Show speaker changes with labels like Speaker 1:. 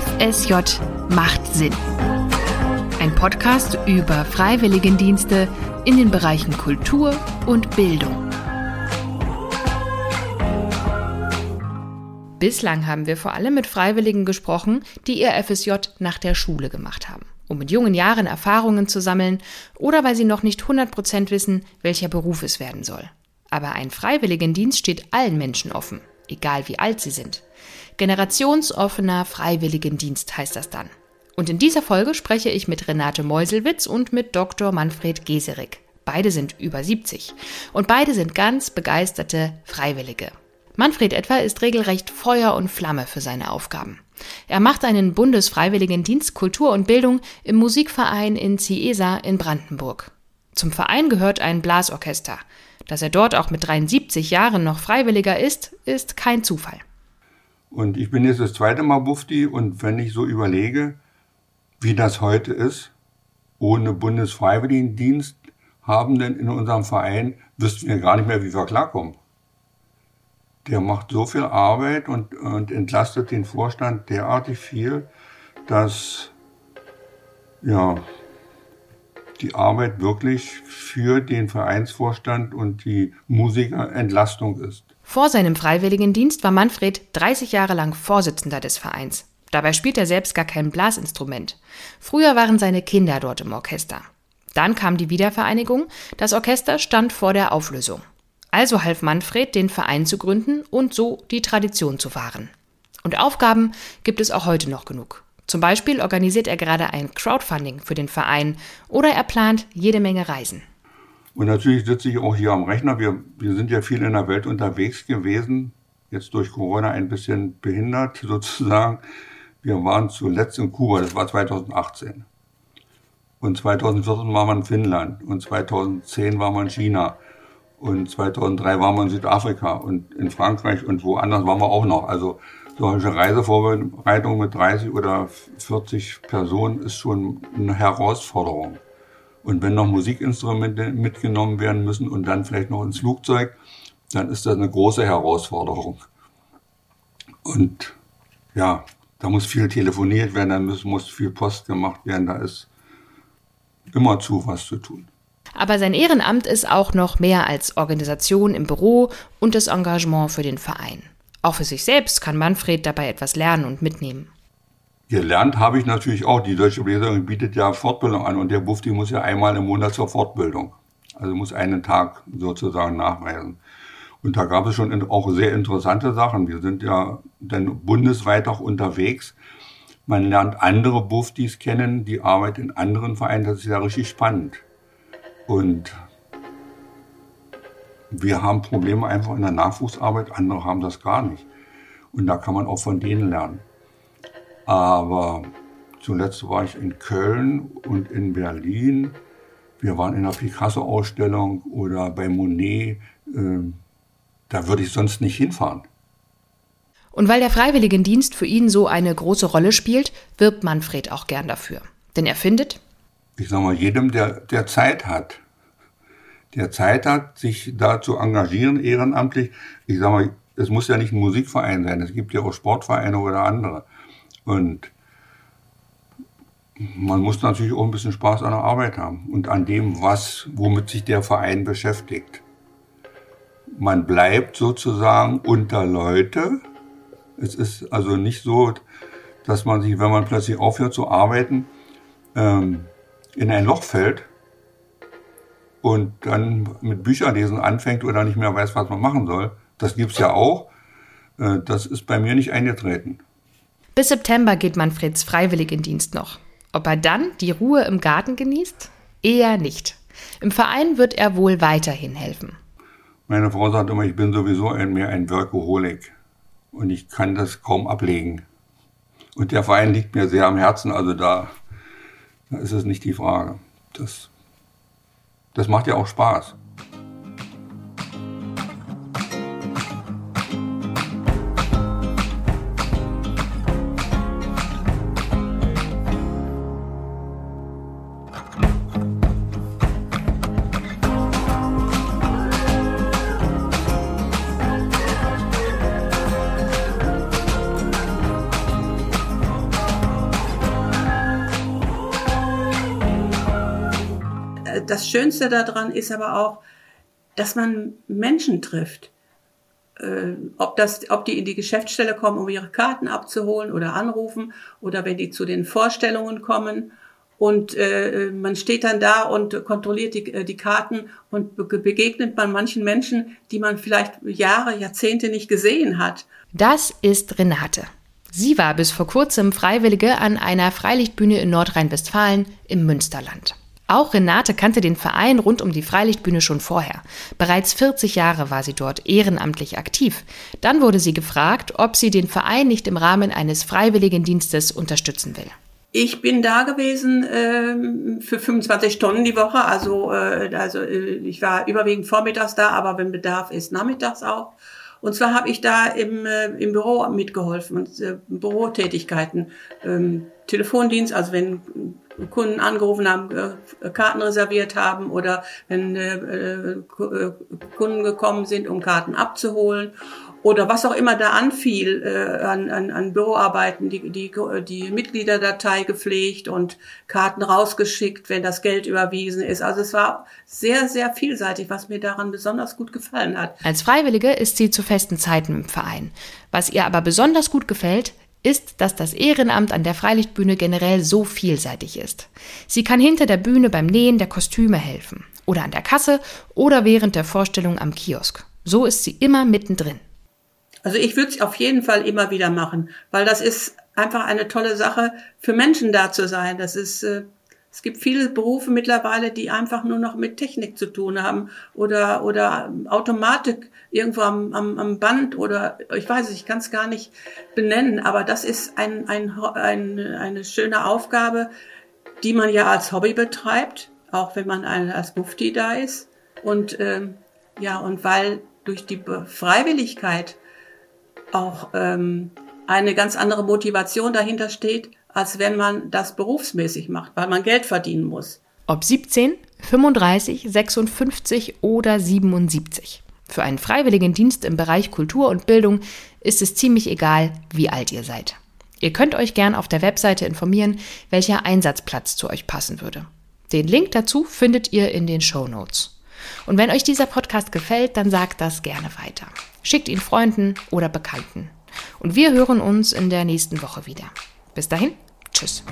Speaker 1: FSJ macht Sinn. Ein Podcast über Freiwilligendienste in den Bereichen Kultur und Bildung. Bislang haben wir vor allem mit Freiwilligen gesprochen, die ihr FSJ nach der Schule gemacht haben, um mit jungen Jahren Erfahrungen zu sammeln oder weil sie noch nicht 100% wissen, welcher Beruf es werden soll. Aber ein Freiwilligendienst steht allen Menschen offen, egal wie alt sie sind. Generationsoffener Freiwilligendienst heißt das dann. Und in dieser Folge spreche ich mit Renate Meuselwitz und mit Dr. Manfred Geserik. Beide sind über 70 und beide sind ganz begeisterte Freiwillige. Manfred etwa ist regelrecht Feuer und Flamme für seine Aufgaben. Er macht einen Bundesfreiwilligendienst Kultur und Bildung im Musikverein in Ciesa in Brandenburg. Zum Verein gehört ein Blasorchester. Dass er dort auch mit 73 Jahren noch Freiwilliger ist, ist kein Zufall.
Speaker 2: Und ich bin jetzt das zweite Mal Bufti und wenn ich so überlege, wie das heute ist, ohne Bundesfreiwilligendienst haben denn in unserem Verein, wüssten wir gar nicht mehr, wie wir klarkommen. Der macht so viel Arbeit und, und entlastet den Vorstand derartig viel, dass ja, die Arbeit wirklich für den Vereinsvorstand und die Musiker Entlastung ist.
Speaker 1: Vor seinem Freiwilligendienst war Manfred 30 Jahre lang Vorsitzender des Vereins. Dabei spielt er selbst gar kein Blasinstrument. Früher waren seine Kinder dort im Orchester. Dann kam die Wiedervereinigung, das Orchester stand vor der Auflösung. Also half Manfred, den Verein zu gründen und so die Tradition zu wahren. Und Aufgaben gibt es auch heute noch genug. Zum Beispiel organisiert er gerade ein Crowdfunding für den Verein oder er plant jede Menge Reisen.
Speaker 2: Und natürlich sitze ich auch hier am Rechner. Wir, wir sind ja viel in der Welt unterwegs gewesen, jetzt durch Corona ein bisschen behindert sozusagen. Wir waren zuletzt in Kuba, das war 2018. Und 2014 waren wir in Finnland und 2010 waren wir in China und 2003 waren wir in Südafrika und in Frankreich und woanders waren wir auch noch. Also solche Reisevorbereitung mit 30 oder 40 Personen ist schon eine Herausforderung. Und wenn noch Musikinstrumente mitgenommen werden müssen und dann vielleicht noch ins Flugzeug, dann ist das eine große Herausforderung. Und ja, da muss viel telefoniert werden, da muss, muss viel Post gemacht werden, da ist immer zu was zu tun.
Speaker 1: Aber sein Ehrenamt ist auch noch mehr als Organisation im Büro und das Engagement für den Verein. Auch für sich selbst kann Manfred dabei etwas lernen und mitnehmen.
Speaker 2: Gelernt habe ich natürlich auch. Die Deutsche Bläserin bietet ja Fortbildung an und der Bufti muss ja einmal im Monat zur Fortbildung. Also muss einen Tag sozusagen nachweisen. Und da gab es schon auch sehr interessante Sachen. Wir sind ja dann bundesweit auch unterwegs. Man lernt andere Buftis kennen, die arbeiten in anderen Vereinen. Das ist ja richtig spannend. Und wir haben Probleme einfach in der Nachwuchsarbeit, andere haben das gar nicht. Und da kann man auch von denen lernen. Aber zuletzt war ich in Köln und in Berlin. Wir waren in der Picasso-Ausstellung oder bei Monet. Ähm, da würde ich sonst nicht hinfahren.
Speaker 1: Und weil der Freiwilligendienst für ihn so eine große Rolle spielt, wirbt Manfred auch gern dafür. Denn er findet,
Speaker 2: ich sage mal, jedem, der, der Zeit hat, der Zeit hat, sich da zu engagieren ehrenamtlich. Ich sage mal, es muss ja nicht ein Musikverein sein, es gibt ja auch Sportvereine oder andere. Und man muss natürlich auch ein bisschen Spaß an der Arbeit haben und an dem, was, womit sich der Verein beschäftigt. Man bleibt sozusagen unter Leute. Es ist also nicht so, dass man sich, wenn man plötzlich aufhört zu arbeiten, ähm, in ein Loch fällt und dann mit Bücherlesen anfängt oder nicht mehr weiß, was man machen soll. Das gibt's ja auch. Äh, das ist bei mir nicht eingetreten.
Speaker 1: Bis September geht Manfreds freiwillig in Dienst noch. Ob er dann die Ruhe im Garten genießt? Eher nicht. Im Verein wird er wohl weiterhin helfen.
Speaker 2: Meine Frau sagt immer, ich bin sowieso ein, mehr ein Workaholic und ich kann das kaum ablegen. Und der Verein liegt mir sehr am Herzen, also da, da ist es nicht die Frage. Das, das macht ja auch Spaß.
Speaker 3: Das Schönste daran ist aber auch, dass man Menschen trifft. Äh, ob, das, ob die in die Geschäftsstelle kommen, um ihre Karten abzuholen oder anrufen oder wenn die zu den Vorstellungen kommen. Und äh, man steht dann da und kontrolliert die, äh, die Karten und begegnet man manchen Menschen, die man vielleicht Jahre, Jahrzehnte nicht gesehen hat.
Speaker 1: Das ist Renate. Sie war bis vor kurzem Freiwillige an einer Freilichtbühne in Nordrhein-Westfalen im Münsterland. Auch Renate kannte den Verein rund um die Freilichtbühne schon vorher. Bereits 40 Jahre war sie dort ehrenamtlich aktiv. Dann wurde sie gefragt, ob sie den Verein nicht im Rahmen eines Freiwilligendienstes unterstützen will.
Speaker 3: Ich bin da gewesen ähm, für 25 Stunden die Woche. Also, äh, also äh, ich war überwiegend vormittags da, aber wenn Bedarf ist, nachmittags auch. Und zwar habe ich da im, äh, im Büro mitgeholfen und äh, Bürotätigkeiten, ähm, Telefondienst, also wenn Kunden angerufen haben, äh, Karten reserviert haben oder wenn äh, äh, Kunden gekommen sind, um Karten abzuholen oder was auch immer da anfiel an, an, an Büroarbeiten, die, die, die Mitgliederdatei gepflegt und Karten rausgeschickt, wenn das Geld überwiesen ist. Also es war sehr, sehr vielseitig, was mir daran besonders gut gefallen hat.
Speaker 1: Als Freiwillige ist sie zu festen Zeiten im Verein. Was ihr aber besonders gut gefällt, ist, dass das Ehrenamt an der Freilichtbühne generell so vielseitig ist. Sie kann hinter der Bühne beim Nähen der Kostüme helfen oder an der Kasse oder während der Vorstellung am Kiosk. So ist sie immer mittendrin.
Speaker 3: Also ich würde es auf jeden Fall immer wieder machen, weil das ist einfach eine tolle Sache, für Menschen da zu sein. Das ist, äh, es gibt viele Berufe mittlerweile, die einfach nur noch mit Technik zu tun haben oder, oder Automatik irgendwo am, am, am Band oder ich weiß es, ich kann es gar nicht benennen, aber das ist ein, ein, ein, eine schöne Aufgabe, die man ja als Hobby betreibt, auch wenn man als Mufti da ist. Und ähm, ja, und weil durch die Freiwilligkeit auch ähm, eine ganz andere Motivation dahinter steht, als wenn man das berufsmäßig macht, weil man Geld verdienen muss.
Speaker 1: Ob 17, 35, 56 oder 77. Für einen freiwilligen Dienst im Bereich Kultur und Bildung ist es ziemlich egal, wie alt ihr seid. Ihr könnt euch gern auf der Webseite informieren, welcher Einsatzplatz zu euch passen würde. Den Link dazu findet ihr in den Show Notes. Und wenn euch dieser Podcast gefällt, dann sagt das gerne weiter. Schickt ihn Freunden oder Bekannten. Und wir hören uns in der nächsten Woche wieder. Bis dahin, tschüss.